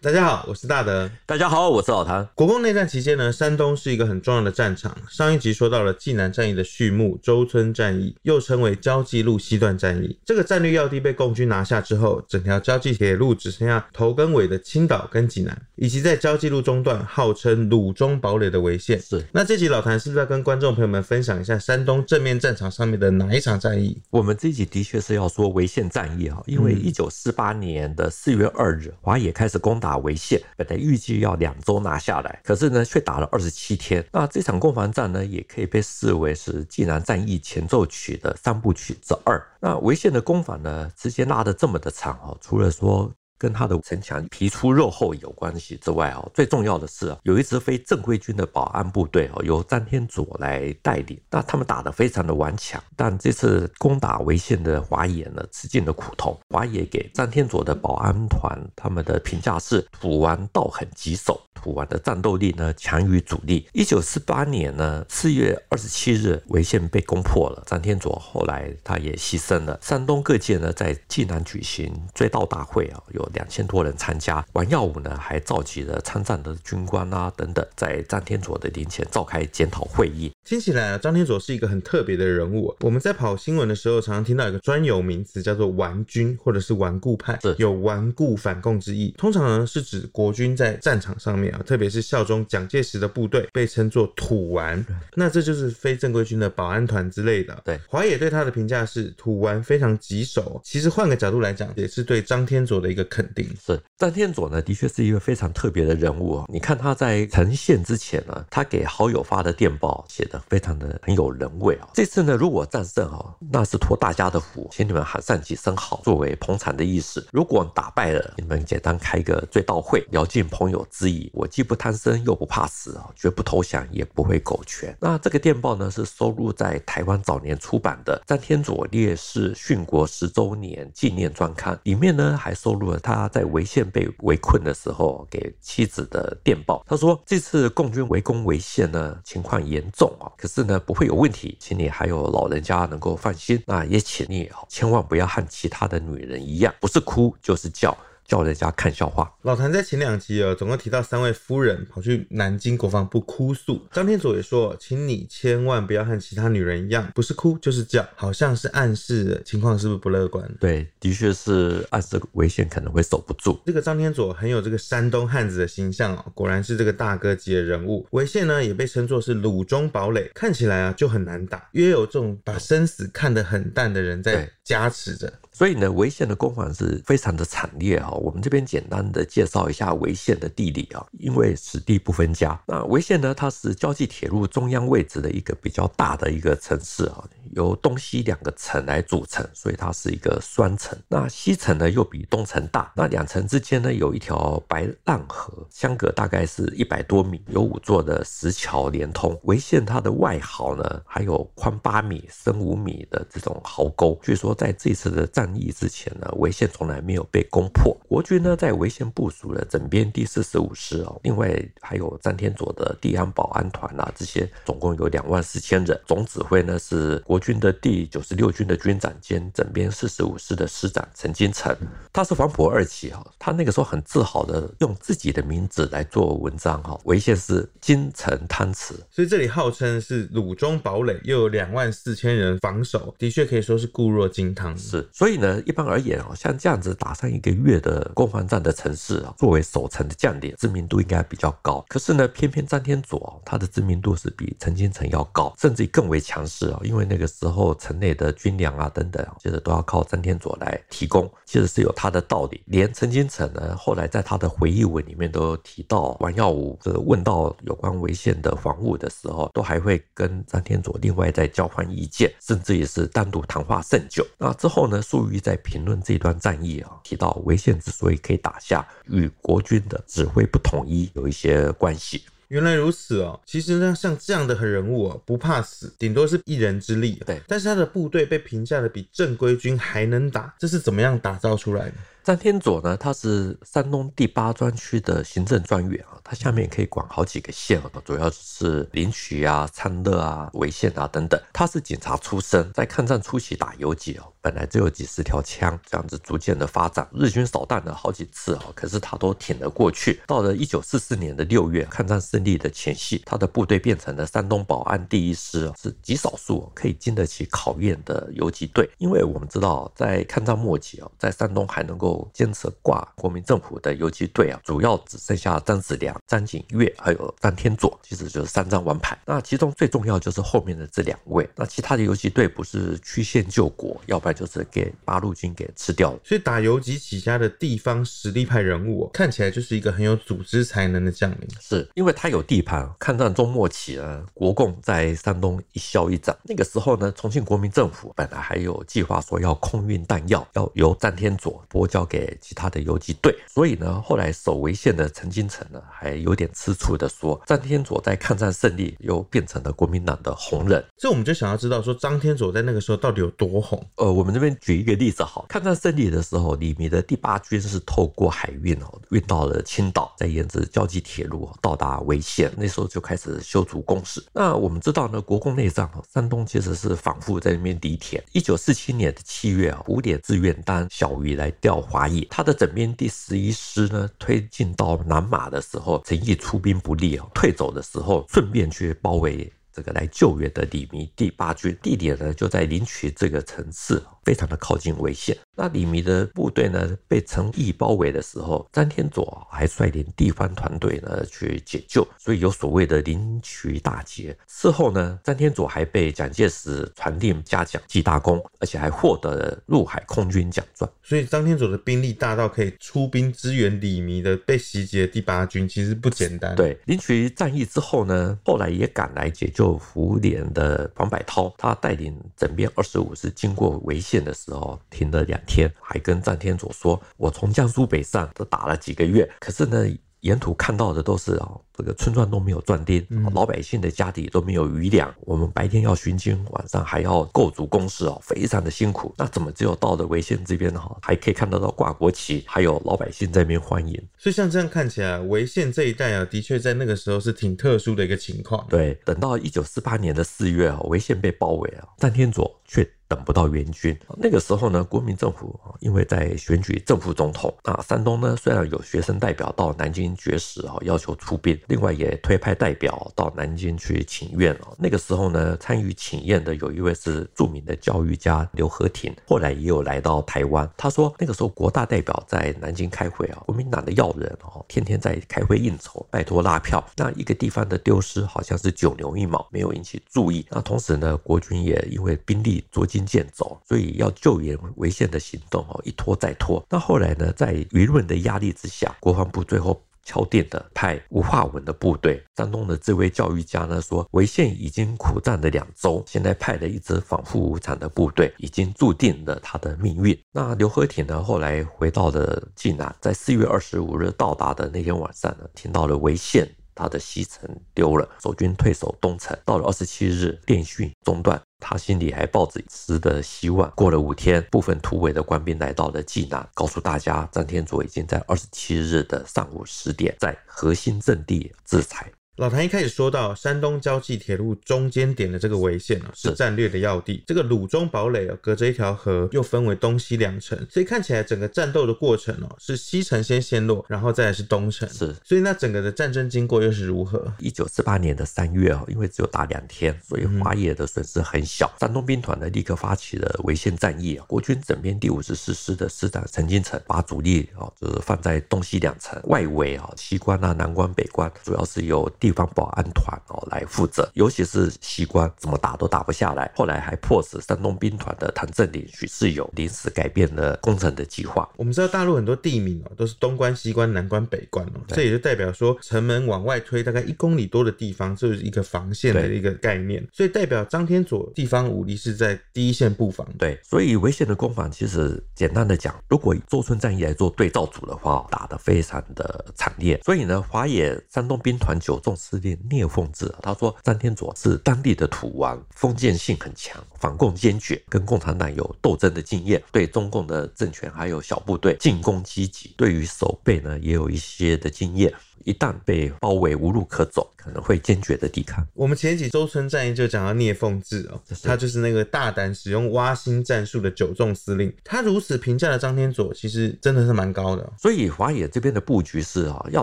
大家好，我是大德。大家好，我是老谭。国共内战期间呢，山东是一个很重要的战场。上一集说到了济南战役的序幕——周村战役，又称为交际路西段战役。这个战略要地被共军拿下之后，整条交际铁路只剩下头跟尾的青岛跟济南，以及在交际路中段号称鲁中堡垒的潍县。是。那这集老谭是不是要跟观众朋友们分享一下山东正面战场上面的哪一场战役？我们这一集的确是要说潍县战役啊，因为一九四八年的四月二日，华野开始攻打。打潍县，本来预计要两周拿下来，可是呢，却打了二十七天。那这场攻防战呢，也可以被视为是济南战役前奏曲的三部曲之二。那潍县的攻防呢，直接拉得这么的长哦，除了说。跟他的城墙皮粗肉厚有关系之外哦，最重要的是有一支非正规军的保安部队哦，由张天佐来带领。那他们打得非常的顽强，但这次攻打潍县的华野呢，吃尽了苦头。华野给张天佐的保安团他们的评价是：土顽道很棘手，土顽的战斗力呢强于主力。一九四八年呢四月二十七日，潍县被攻破了，张天佐后来他也牺牲了。山东各界呢在济南举行追悼大会啊，有。两千多人参加，王耀武呢还召集了参战的军官啊等等，在张天佐的灵前召开检讨会议。听起来啊，张天佐是一个很特别的人物。我们在跑新闻的时候，常常听到一个专有名词叫做“顽军”或者是“顽固派”，有顽固反共之意。通常呢是指国军在战场上面啊，特别是效忠蒋介石的部队，被称作土顽。那这就是非正规军的保安团之类的。对，华野对他的评价是土顽非常棘手。其实换个角度来讲，也是对张天佐的一个肯。定是张天佐呢，的确是一个非常特别的人物哦。你看他在呈现之前呢，他给好友发的电报写的非常的很有人味啊。这次呢，如果战胜哦，那是托大家的福，请你们喊上几声好，作为捧场的意思。如果打败了，你们简单开个追悼会，聊尽朋友之谊。我既不贪生，又不怕死啊，绝不投降，也不会苟全。那这个电报呢，是收录在台湾早年出版的《张天佐烈士殉国十周年纪念专刊》里面呢，还收录了他。在潍县被围困的时候，给妻子的电报，他说：“这次共军围攻潍县呢，情况严重啊，可是呢，不会有问题，请你还有老人家能够放心。那也请你千万不要和其他的女人一样，不是哭就是叫。”叫人家看笑话。老谭在前两集啊，总共提到三位夫人跑去南京国防部哭诉。张天佐也说，请你千万不要和其他女人一样，不是哭就是叫，好像是暗示情况是不是不乐观？对，的确是暗示危险可能会守不住。这个张天佐很有这个山东汉子的形象哦，果然是这个大哥级的人物。潍县呢也被称作是鲁中堡垒，看起来啊就很难打，约有这种把生死看得很淡的人在加持着。所以呢，潍县的攻防是非常的惨烈啊。我们这边简单的介绍一下潍县的地理啊，因为此地不分家。那潍县呢，它是交际铁路中央位置的一个比较大的一个城市啊，由东西两个城来组成，所以它是一个双城。那西城呢又比东城大，那两城之间呢有一条白浪河，相隔大概是一百多米，有五座的石桥连通。潍县它的外壕呢还有宽八米、深五米的这种壕沟，据说在这次的战役之前呢，潍县从来没有被攻破。国军呢在潍县部署了整编第四十五师哦，另外还有张天佐的地安保安团啊，这些总共有两万四千人。总指挥呢是国军的第九十六军的军长兼整编四十五师的师长陈金城，他是黄埔二期哈，他那个时候很自豪的用自己的名字来做文章哈，潍县是金城汤池，所以这里号称是鲁中堡垒，又有两万四千人防守，的确可以说是固若金汤。是，所以呢，一般而言哦，像这样子打上一个月的攻防战的城市啊，作为守城的将领，知名度应该比较高。可是呢，偏偏张天佐啊他的知名度是比陈金城要高，甚至更为强势啊。因为那个时候城内的军粮啊等等，其实都要靠张天佐来提供，其实是有他的道理。连陈金城呢，后来在他的回忆文里面都提到，王耀武这问到有关潍县的防务的时候，都还会跟张天佐另外再交换意见，甚至也是单独谈话甚久。那之后呢，粟裕在评论这段战役啊，提到潍县之所以可以打下，与国军的指挥不统一有一些关系。原来如此哦，其实呢，像这样的人物哦，不怕死，顶多是一人之力。对，但是他的部队被评价的比正规军还能打，这是怎么样打造出来的？张天佐呢，他是山东第八专区的行政专员啊，他下面可以管好几个县啊，主要是临朐啊、参乐啊、潍县啊等等。他是警察出身，在抗战初期打游击哦，本来只有几十条枪，这样子逐渐的发展，日军扫荡了好几次啊，可是他都挺了过去。到了一九四四年的六月，抗战胜利的前夕，他的部队变成了山东保安第一师，是极少数可以经得起考验的游击队。因为我们知道，在抗战末期啊，在山东还能够坚持挂国民政府的游击队啊，主要只剩下张子良、张景岳还有张天佐，其实就是三张王牌。那其中最重要就是后面的这两位，那其他的游击队不是曲线救国，要不然就是给八路军给吃掉了。所以打游击起家的地方实力派人物，看起来就是一个很有组织才能的将领。是因为他有地盘。抗战中末期呢，国共在山东一消一长。那个时候呢，重庆国民政府本来还有计划说要空运弹药，要由张天佐拨交给其他的游击队。所以呢，后来守潍县的陈金城呢，还有点吃醋的说，张天佐在抗战胜利又变成了国民党的红人。所以我们就想要知道说，张天佐在那个时候到底有多红？呃，我们这边举一个例子好，抗战胜利的时候，李弥的第八军是透过海运哦，运到了青岛，再沿着交际铁路到达潍县，那时候就开始修筑工事。那我们知道呢，国共内战哦，山东其实是反复在那边犁田。一九四七年的七月啊，五点志愿当小鱼来调华裔，他的整编第十一师呢，推进到南马的时候，陈毅出兵不利啊，退走的时候顺便去包围这个来救援的李弥第八军，地点呢就在临朐这个城市。非常的靠近潍县。那李弥的部队呢，被陈毅包围的时候，詹天佐还率领地方团队呢去解救，所以有所谓的临渠大捷。事后呢，詹天佐还被蒋介石传令嘉奖记大功，而且还获得了陆海空军奖状。所以张天佐的兵力大到可以出兵支援李弥的被袭击的第八军，其实不简单。对，临渠战役之后呢，后来也赶来解救福联的黄百韬，他带领整编二十五师经过潍县。的时候停了两天，还跟詹天佐说：“我从江苏北上都打了几个月，可是呢，沿途看到的都是哦。”这个村庄都没有壮丁，老百姓的家底都没有余粮。我们白天要巡经，晚上还要构筑工事哦，非常的辛苦。那怎么只有到了潍县这边哈，还可以看得到挂国旗，还有老百姓在那边欢迎。所以像这样看起来，潍县这一带啊，的确在那个时候是挺特殊的一个情况。对，等到一九四八年的四月啊，潍县被包围了，詹天佐却等不到援军。那个时候呢，国民政府因为在选举正副总统啊，山东呢虽然有学生代表到南京绝食啊，要求出兵。另外也推派代表到南京去请愿啊。那个时候呢，参与请愿的有一位是著名的教育家刘和廷，后来也有来到台湾。他说那个时候国大代表在南京开会啊，国民党的要人哦，天天在开会应酬，拜托拉票。那一个地方的丢失好像是九牛一毛，没有引起注意。那同时呢，国军也因为兵力捉襟见肘，所以要救援潍县的行动哦，一拖再拖。那后来呢，在舆论的压力之下，国防部最后。敲定的派吴化文的部队，山东的这位教育家呢说，潍县已经苦战了两周，现在派了一支反复无常的部队，已经注定了他的命运。那刘和廷呢，后来回到了济南，在四月二十五日到达的那天晚上呢，听到了潍县他的西城丢了，守军退守东城。到了二十七日，电讯中断。他心里还抱着一丝的希望。过了五天，部分突围的官兵来到了济南，告诉大家，张天佐已经在二十七日的上午十点，在核心阵地自裁。老谭一开始说到，山东交际铁路中间点的这个潍县啊，是战略的要地。这个鲁中堡垒啊，隔着一条河，又分为东西两城，所以看起来整个战斗的过程哦，是西城先陷落，然后再来是东城。是，所以那整个的战争经过又是如何？一九四八年的三月哦，因为只有打两天，所以华野的损失很小。山东兵团呢，立刻发起了潍县战役啊。国军整编第五十四师的师长陈金城，把主力啊，就是放在东西两城外围啊，西关啊、南关、北关，主要是由地方保安团。哦，来负责，尤其是西关，怎么打都打不下来。后来还迫使山东兵团的谭震林、许世友临时改变了攻城的计划。我们知道大陆很多地名哦，都是东关、西关、南关、北关哦，这也就代表说城门往外推大概一公里多的地方，就是一个防线的一个概念。所以代表张天佐地方武力是在第一线布防。对，所以潍县的攻防其实简单的讲，如果以周村战役来做对照组的话，打得非常的惨烈。所以呢，华野山东兵团九纵司令聂凤智，他说张天佐是当地的土王，封建性很强，反共坚决，跟共产党有斗争的经验，对中共的政权还有小部队进攻积极，对于守备呢也有一些的经验。一旦被包围无路可走，可能会坚决的抵抗。我们前几周村战役就讲到聂凤智哦，他就是那个大胆使用挖心战术的九纵司令。他如此评价的张天佐，其实真的是蛮高的哦。所以华野这边的布局是啊，要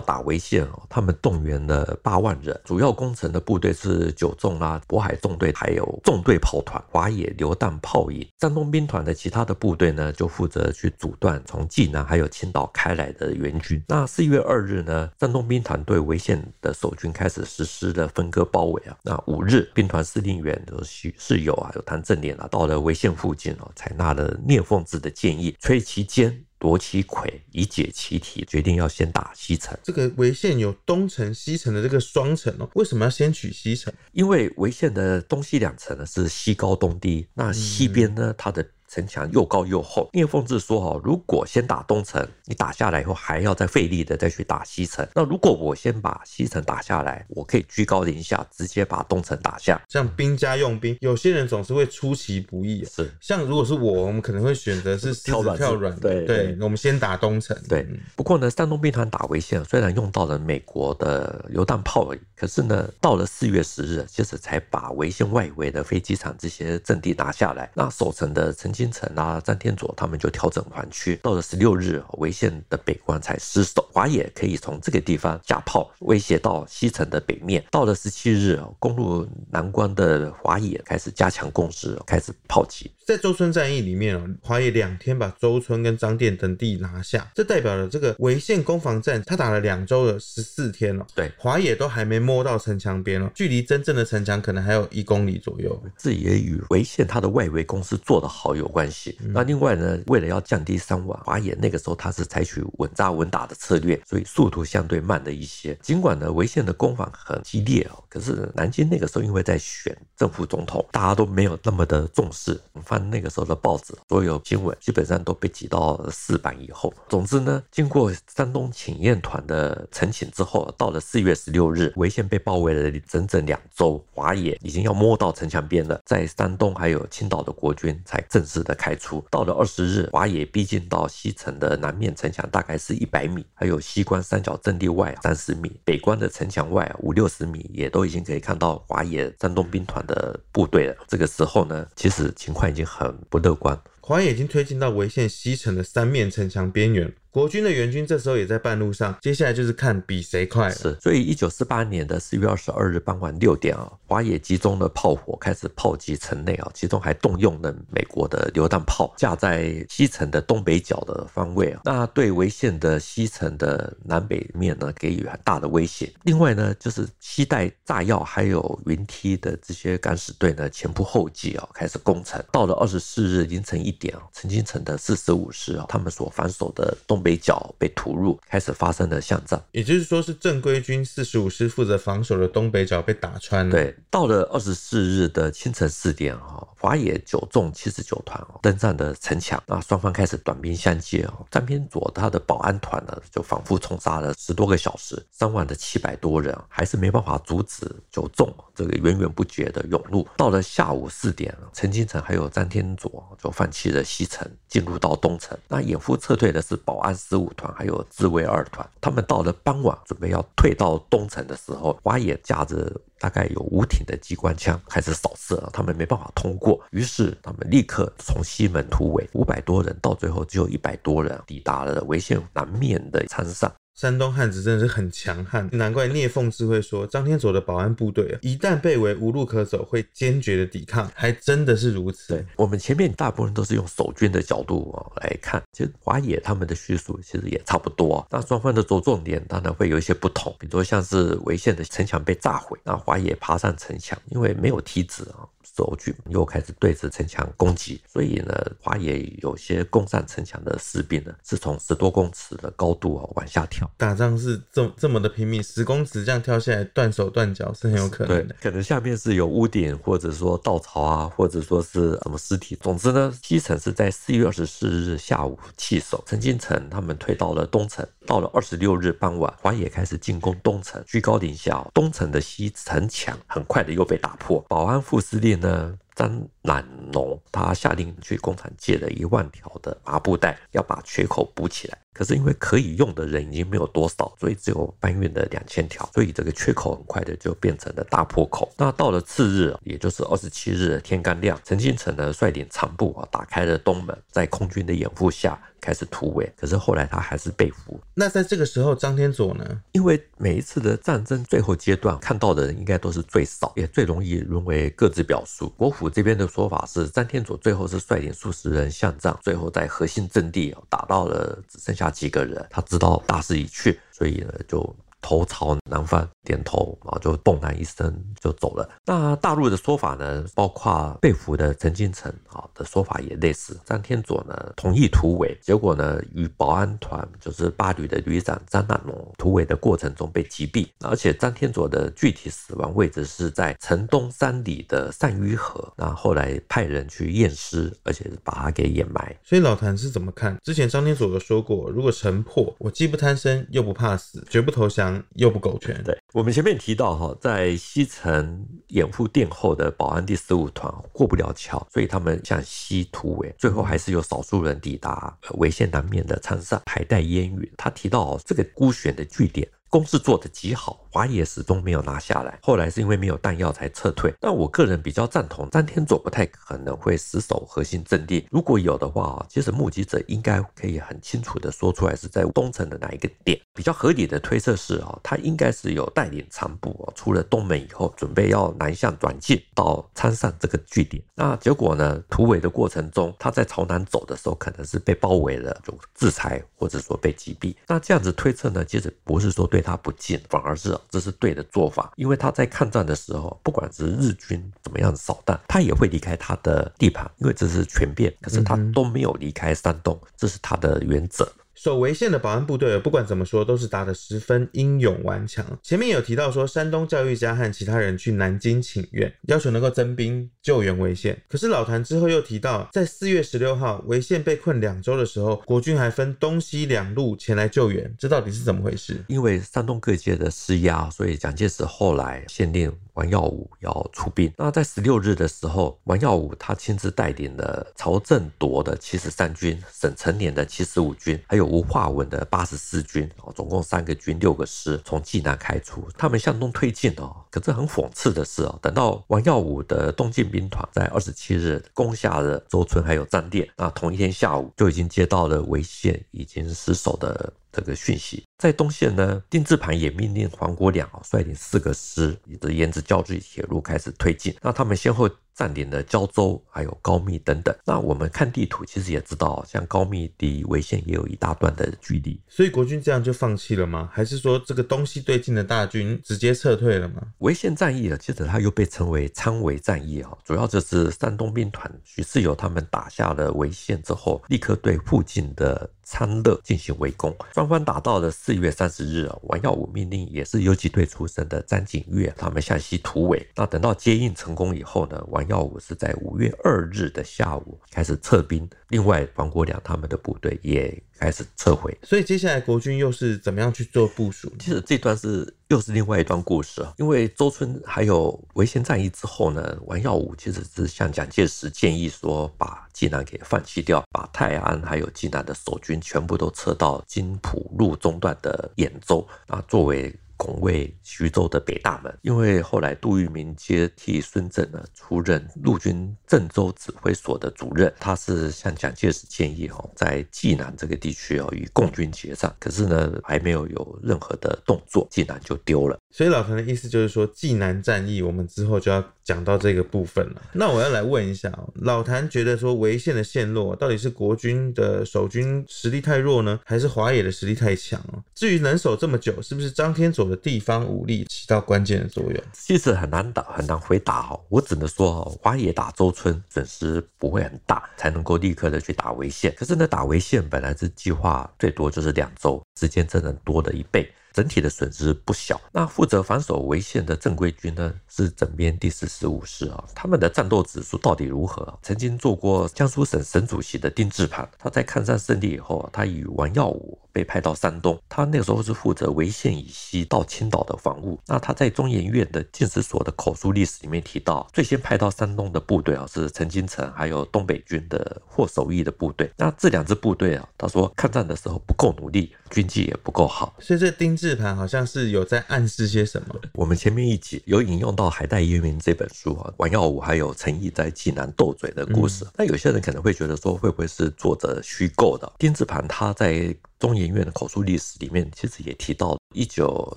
打潍县哦，他们动员了八万人，主要攻城的部队是九纵啦、渤海纵队，还有纵队炮团、华野榴弹炮营。山东兵团的其他的部队呢，就负责去阻断从济南还有青岛开来的援军。那四月二日呢，山东兵兵团对潍县的守军开始实施了分割包围啊。那五日，兵团司令员有许世友啊，有谭正廉啊，到了潍县附近哦，采纳了聂凤智的建议，摧其坚，夺其魁，以解其体，决定要先打西城。这个潍县有东城、西城的这个双城哦，为什么要先取西城？因为潍县的东西两城呢是西高东低，那西边呢，它的。城墙又高又厚，聂凤志说：“哈，如果先打东城，你打下来以后还要再费力的再去打西城。那如果我先把西城打下来，我可以居高临下，直接把东城打下。像兵家用兵，有些人总是会出其不意。是，像如果是我，我们可能会选择是跳软跳软。对对，我们先打东城。对。不过呢，山东兵团打潍县，虽然用到了美国的榴弹炮而已，可是呢，到了四月十日，其实才把潍县外围的飞机场这些阵地拿下来。那守城的陈金城啊，张天佐他们就调整环区，到了十六日，潍县的北关才失守，华野可以从这个地方架炮威胁到西城的北面。到了十七日，攻入南关的华野开始加强攻势，开始炮击。在周村战役里面哦，华野两天把周村跟张店等地拿下，这代表了这个潍县攻防战，他打了两周的十四天了。对，华野都还没摸到城墙边哦，距离真正的城墙可能还有一公里左右。这也与潍县它的外围攻势做得好有关系。嗯、那另外呢，为了要降低伤亡，华野那个时候他是采取稳扎稳打的策略，所以速度相对慢了一些。尽管呢，潍县的攻防很激烈哦，可是南京那个时候因为在选政府总统，大家都没有那么的重视。翻那个时候的报纸，所有新闻基本上都被挤到四版以后。总之呢，经过山东请愿团的陈请之后，到了四月十六日，潍县被包围了整整两周，华野已经要摸到城墙边了，在山东还有青岛的国军才正式的开出。到了二十日，华野逼近到西城的南面城墙，大概是一百米，还有西关三角阵地外三十米，北关的城墙外五六十米，也都已经可以看到华野山东兵团的部队了。这个时候呢，其实情况已经很不乐观，华野已经推进到潍县西城的三面城墙边缘。国军的援军这时候也在半路上，接下来就是看比谁快了。是，所以一九四八年的四月二十二日傍晚六点啊，华野集中的炮火开始炮击城内啊，其中还动用了美国的榴弹炮，架在西城的东北角的方位啊，那对违宪的西城的南北面呢，给予很大的威胁。另外呢，就是携带炸药还有云梯的这些敢死队呢，前仆后继啊，开始攻城。到了二十四日凌晨一点啊，陈清城的四十五师啊，他们所防守的东。北角被突入，开始发生了巷战，也就是说是正规军四十五师负责防守的东北角被打穿了。对，到了二十四日的清晨四点，哈，华野九纵七十九团登上的城墙，那双方开始短兵相接哦。张天佐他的保安团呢，就反复冲杀了十多个小时，伤亡的七百多人，还是没办法阻止九纵这个源源不绝的涌入。到了下午四点，陈金城还有张天佐就放弃了西城，进入到东城。那掩护撤退的是保安。十五团还有自卫二团，他们到了傍晚准备要退到东城的时候，华野架着大概有五挺的机关枪开始扫射，他们没办法通过，于是他们立刻从西门突围，五百多人到最后只有一百多人抵达了潍县南面的仓上。山东汉子真的是很强悍，难怪聂凤智会说张天佐的保安部队啊，一旦被围无路可走，会坚决的抵抗，还真的是如此。我们前面大部分都是用守军的角度来看，其实华野他们的叙述其实也差不多。那双方的着重点当然会有一些不同，比如说像是潍县的城墙被炸毁，那华野爬上城墙，因为没有梯子啊。守军又开始对着城墙攻击，所以呢，华野有些攻上城墙的士兵呢，是从十多公尺的高度哦往下跳。打仗是这这么的拼命，十公尺这样跳下来，断手断脚是很有可能的。对，可能下面是有屋顶，或者说稻草啊，或者说是什么尸体。总之呢，西城是在四月二十四日下午弃守，陈金城他们退到了东城。到了二十六日傍晚，华野开始进攻东城，居高临下，东城的西城墙很快的又被打破。保安副司令呢，张乃农，他下令去工厂借了一万条的麻布袋，要把缺口补起来。可是因为可以用的人已经没有多少，所以只有搬运了两千条，所以这个缺口很快的就变成了大破口。那到了次日，也就是二十七日天刚亮，陈金城呢率领长部啊打开了东门，在空军的掩护下开始突围。可是后来他还是被俘。那在这个时候，张天佐呢？因为每一次的战争最后阶段看到的人应该都是最少，也最容易沦为各自表述。国府这边的说法是，张天佐最后是率领数十人向战，最后在核心阵地打到了只剩下。几个人，他知道大势已去，所以呢，就头朝南方。点头然后，就嘣然一声就走了。那大陆的说法呢，包括被俘的陈金城啊的说法也类似。张天佐呢同意突围，结果呢与保安团就是八旅的旅长张大龙突围的过程中被击毙。而且张天佐的具体死亡位置是在城东三里的善于河。那后来派人去验尸，而且把他给掩埋。所以老谭是怎么看？之前张天佐有说过，如果城破，我既不贪生又不怕死，绝不投降又不苟全。对。我们前面提到哈，在西城掩护殿后的保安第十五团过不了桥，所以他们向西突围，最后还是有少数人抵达潍县南面的仓上，排带烟雨。他提到这个孤悬的据点。攻势做得极好，华野始终没有拿下来。后来是因为没有弹药才撤退。但我个人比较赞同张天佐不太可能会死守核心阵地。如果有的话啊，其实目击者应该可以很清楚的说出来是在东城的哪一个点。比较合理的推测是啊，他应该是有带领残部出了东门以后，准备要南向转进到参上这个据点。那结果呢，突围的过程中，他在朝南走的时候，可能是被包围了，就制裁或者说被击毙。那这样子推测呢，其实不是说对。他不敬，反而是这是对的做法，因为他在抗战的时候，不管是日军怎么样扫荡，他也会离开他的地盘，因为这是全变，可是他都没有离开山东，这是他的原则。守潍县的保安部队，不管怎么说，都是打得十分英勇顽强。前面有提到说，山东教育家和其他人去南京请愿，要求能够增兵救援潍县。可是老谭之后又提到，在四月十六号，潍县被困两周的时候，国军还分东西两路前来救援，这到底是怎么回事？因为山东各界的施压，所以蒋介石后来限令。王耀武要出兵，那在十六日的时候，王耀武他亲自带领了曹正铎的七十三军、沈成年的七十五军，还有吴化文的八十四军，哦，总共三个军六个师，从济南开出，他们向东推进哦。可是很讽刺的是哦，等到王耀武的东进兵团在二十七日攻下了周村还有张店，那同一天下午就已经接到了潍县已经失守的。这个讯息在东线呢，丁字盘也命令黄国两率领四个师，沿着交际铁路开始推进。那他们先后。占领了胶州，还有高密等等。那我们看地图，其实也知道，像高密离潍县也有一大段的距离。所以国军这样就放弃了吗？还是说这个东西对进的大军直接撤退了吗？潍县战役啊，其实它又被称为昌潍战役啊，主要就是山东兵团许世友他们打下了潍县之后，立刻对附近的昌乐进行围攻。双方打到了四月三十日啊，王耀武命令也是游击队出身的张景岳他们向西突围。那等到接应成功以后呢，王耀武是在五月二日的下午开始撤兵，另外王国良他们的部队也开始撤回。所以接下来国军又是怎么样去做部署？其实这段是又是另外一段故事啊。因为周村还有潍县战役之后呢，王耀武其实是向蒋介石建议说，把济南给放弃掉，把泰安还有济南的守军全部都撤到金浦路中段的兖州啊，作为。拱卫徐州的北大门，因为后来杜聿明接替孙震呢，出任陆军郑州指挥所的主任。他是向蒋介石建议哦，在济南这个地区哦，与共军结战。可是呢，还没有有任何的动作，济南就丢了。所以老谭的意思就是说，济南战役我们之后就要讲到这个部分了。那我要来问一下，老谭觉得说潍县的陷落到底是国军的守军实力太弱呢，还是华野的实力太强？至于能守这么久，是不是张天佐的地方武力起到关键的作用？其实很难打，很难回答哦。我只能说，华野打周村损失不会很大，才能够立刻的去打潍县。可是呢，打潍县本来是计划最多就是两周，时间真的多了一倍。整体的损失不小。那负责防守潍县的正规军呢，是整编第四十五师啊。他们的战斗指数到底如何？曾经做过江苏省省主席的丁志磐，他在抗战胜利以后，他与王耀武被派到山东，他那个时候是负责潍县以西到青岛的防务。那他在中研院的进士所的口述历史里面提到，最先派到山东的部队啊是陈金城，还有东北军的霍守义的部队。那这两支部队啊，他说抗战的时候不够努力，军纪也不够好。所以这丁志盘好像是有在暗示些什么。我们前面一集有引用到《海带烟云》这本书啊，王耀武还有陈毅在济南斗嘴的故事。那、嗯、有些人可能会觉得说，会不会是作者虚构的？丁志盘他在。中研院的口述历史里面，其实也提到，一九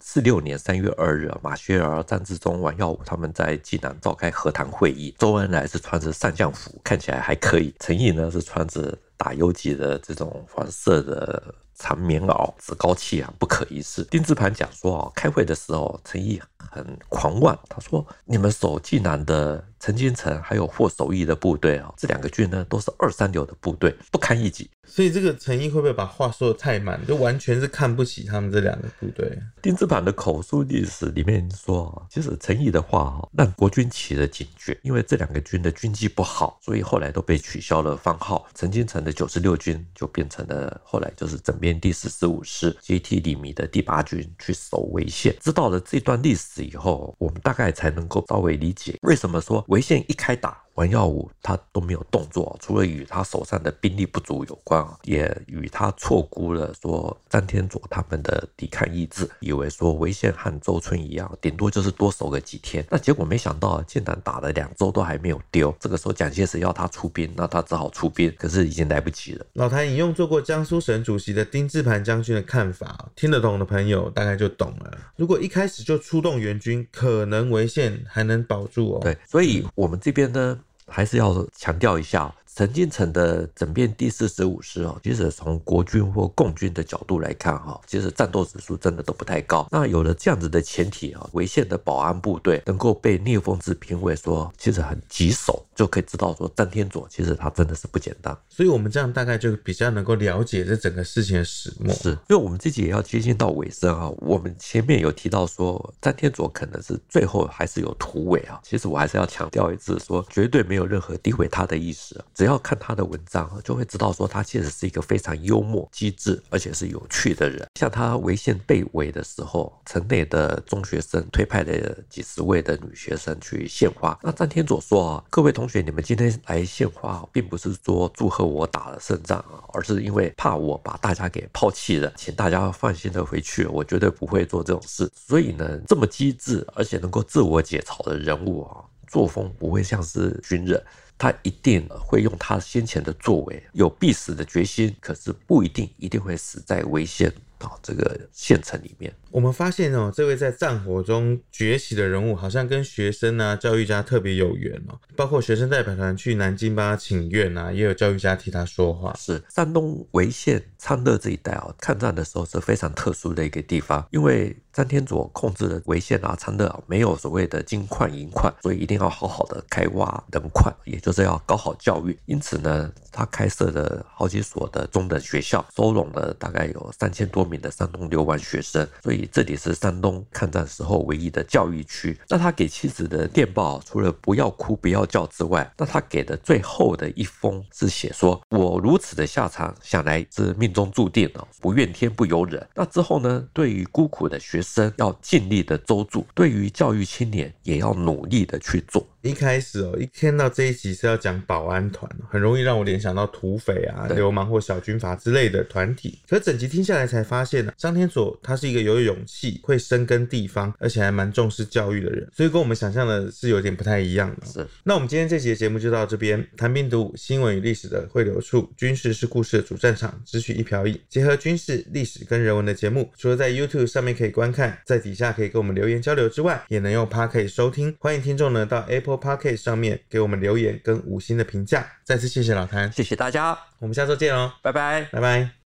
四六年三月二日，马歇尔、张治中、王耀武他们在济南召开和谈会议。周恩来是穿着上将服，看起来还可以；陈毅呢是穿着打游击的这种黄色的长棉袄，趾高气扬，不可一世。丁志磐讲说啊，开会的时候，陈毅很狂妄，他说：“你们守济南的。”陈金城还有霍守义的部队啊，这两个军呢都是二三流的部队，不堪一击。所以这个陈毅会不会把话说的太满，就完全是看不起他们这两个部队？丁字版的口述历史里面说，其实陈毅的话让国军起了警觉，因为这两个军的军纪不好，所以后来都被取消了番号。陈金城的九十六军就变成了后来就是整编第四十五师，接替李弥的第八军去守潍县。知道了这段历史以后，我们大概才能够稍微理解为什么说。违宪一开打。王耀武他都没有动作，除了与他手上的兵力不足有关，也与他错估了说张天佐他们的抵抗意志，以为说违宪和周村一样，顶多就是多守个几天。那结果没想到，竟然打了两周都还没有丢。这个时候蒋介石要他出兵，那他只好出兵，可是已经来不及了。老谭引用做过江苏省主席的丁志盘将军的看法，听得懂的朋友大概就懂了。如果一开始就出动援军，可能违宪还能保住哦。对，所以我们这边呢。还是要强调一下。陈金城的整编第四十五师哦，其实从国军或共军的角度来看哈，其实战斗指数真的都不太高。那有了这样子的前提啊，潍县的保安部队能够被聂凤智评为说其实很棘手，就可以知道说张天佐其实他真的是不简单。所以我们这样大概就比较能够了解这整个事情的始末。是，因为我们自己也要接近到尾声啊。我们前面有提到说张天佐可能是最后还是有突围啊，其实我还是要强调一次，说绝对没没有任何诋毁他的意思。只要看他的文章，就会知道说他其实是一个非常幽默、机智，而且是有趣的人。像他违宪被围的时候，城内的中学生推派了几十位的女学生去献花。那张天佐说啊，各位同学，你们今天来献花，并不是说祝贺我打了胜仗啊，而是因为怕我把大家给抛弃了，请大家放心的回去，我绝对不会做这种事。所以呢，这么机智而且能够自我解嘲的人物啊，作风不会像是军人。他一定会用他先前的作为，有必死的决心，可是不一定一定会死在违宪啊这个县城里面。我们发现哦，这位在战火中崛起的人物，好像跟学生啊、教育家特别有缘哦。包括学生代表团去南京帮他请愿啊，也有教育家替他说话。是山东违宪昌乐这一带啊，抗战的时候是非常特殊的一个地方，因为。张天佐控制的潍县啊，昌乐啊没有所谓的金矿银矿，所以一定要好好的开挖人矿，也就是要搞好教育。因此呢，他开设了好几所的中等学校，收容了大概有三千多名的山东流亡学生。所以这里是山东抗战时候唯一的教育区。那他给妻子的电报，除了不要哭不要叫之外，那他给的最后的一封是写说：“我如此的下场，想来是命中注定啊，不怨天不由人。”那之后呢，对于孤苦的学，生要尽力的周助，对于教育青年也要努力的去做。一开始哦，一听到这一集是要讲保安团，很容易让我联想到土匪啊、流氓或小军阀之类的团体。可整集听下来才发现呢，张天佐他是一个有勇气、会深耕地方，而且还蛮重视教育的人，所以跟我们想象的是有点不太一样的。是，那我们今天这集的节目就到这边，谈兵读武，新闻与历史的汇流处，军事是故事的主战场，只取一瓢饮，结合军事、历史跟人文的节目，除了在 YouTube 上面可以观看，在底下可以跟我们留言交流之外，也能用 Podcast 收听。欢迎听众呢到 Apple Podcast 上面给我们留言跟五星的评价。再次谢谢老谭，谢谢大家，我们下周见哦，拜拜，拜拜。